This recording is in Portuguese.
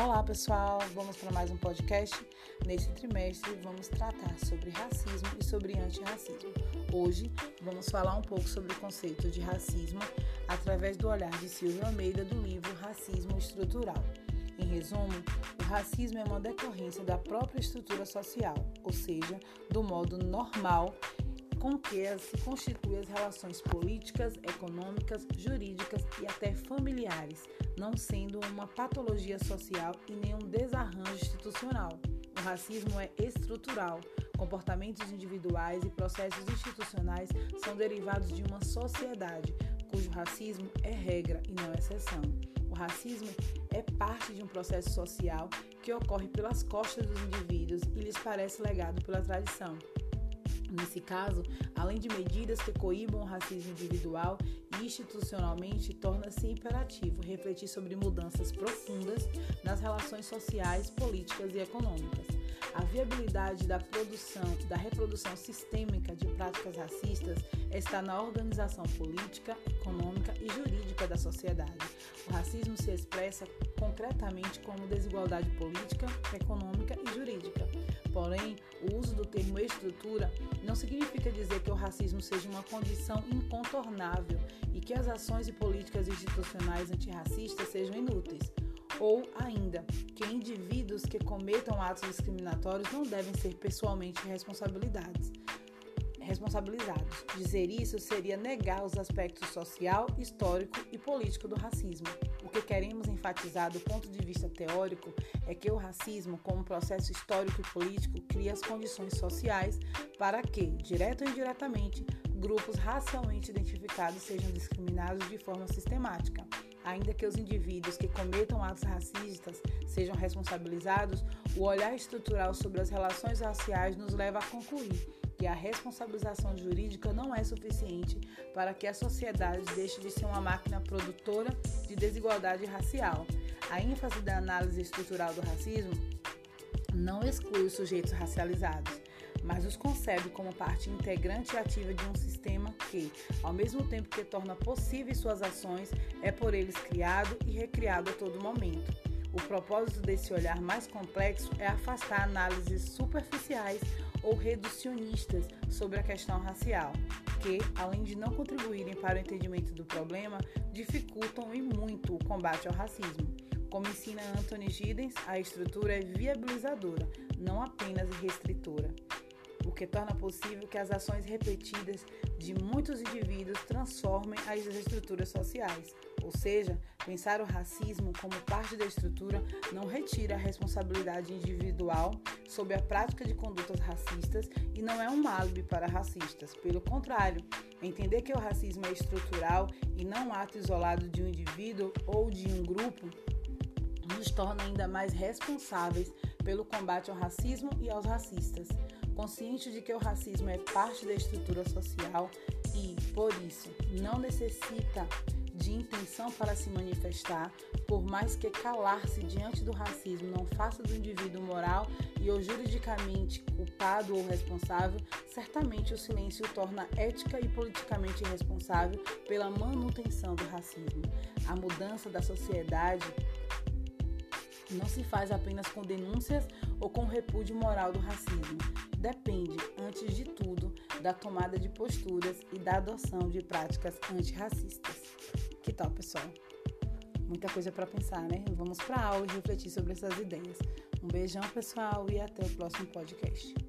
Olá pessoal, vamos para mais um podcast. Nesse trimestre vamos tratar sobre racismo e sobre antirracismo. Hoje vamos falar um pouco sobre o conceito de racismo através do olhar de Silvio Almeida do livro Racismo Estrutural. Em resumo, o racismo é uma decorrência da própria estrutura social, ou seja, do modo normal com que se constituem as relações políticas, econômicas, jurídicas e até familiares, não sendo uma patologia social e nenhum desarranjo institucional. O racismo é estrutural. Comportamentos individuais e processos institucionais são derivados de uma sociedade, cujo racismo é regra e não exceção. O racismo é parte de um processo social que ocorre pelas costas dos indivíduos e lhes parece legado pela tradição. Nesse caso, além de medidas que coíbam o racismo individual e institucionalmente, torna-se imperativo refletir sobre mudanças profundas nas relações sociais, políticas e econômicas. A viabilidade da produção, da reprodução sistêmica de práticas racistas está na organização política, econômica e jurídica da sociedade. O racismo se expressa concretamente como desigualdade política, econômica e jurídica Porém, o uso do termo estrutura não significa dizer que o racismo seja uma condição incontornável e que as ações e políticas institucionais antirracistas sejam inúteis. Ou ainda, que indivíduos que cometam atos discriminatórios não devem ser pessoalmente responsabilidades responsabilizados. Dizer isso seria negar os aspectos social, histórico e político do racismo. O que queremos enfatizar do ponto de vista teórico é que o racismo, como processo histórico e político, cria as condições sociais para que, direto ou indiretamente, grupos racialmente identificados sejam discriminados de forma sistemática. Ainda que os indivíduos que cometam atos racistas sejam responsabilizados, o olhar estrutural sobre as relações raciais nos leva a concluir que a responsabilização jurídica não é suficiente para que a sociedade deixe de ser uma máquina produtora de desigualdade racial. A ênfase da análise estrutural do racismo não exclui os sujeitos racializados, mas os concebe como parte integrante e ativa de um sistema que, ao mesmo tempo que torna possíveis suas ações, é por eles criado e recriado a todo momento. O propósito desse olhar mais complexo é afastar análises superficiais ou reducionistas sobre a questão racial, que, além de não contribuírem para o entendimento do problema, dificultam e muito o combate ao racismo. Como ensina Anthony Giddens, a estrutura é viabilizadora, não apenas restritora que torna possível que as ações repetidas de muitos indivíduos transformem as estruturas sociais. Ou seja, pensar o racismo como parte da estrutura não retira a responsabilidade individual sobre a prática de condutas racistas e não é um álibi para racistas. Pelo contrário, entender que o racismo é estrutural e não um ato isolado de um indivíduo ou de um grupo nos torna ainda mais responsáveis pelo combate ao racismo e aos racistas consciente de que o racismo é parte da estrutura social e, por isso, não necessita de intenção para se manifestar, por mais que calar-se diante do racismo não faça do indivíduo moral e ou juridicamente culpado ou responsável, certamente o silêncio o torna ética e politicamente responsável pela manutenção do racismo. A mudança da sociedade não se faz apenas com denúncias ou com repúdio moral do racismo. Depende, antes de tudo, da tomada de posturas e da adoção de práticas antirracistas. Que tal, pessoal? Muita coisa para pensar, né? Vamos para aula e refletir sobre essas ideias. Um beijão, pessoal, e até o próximo podcast.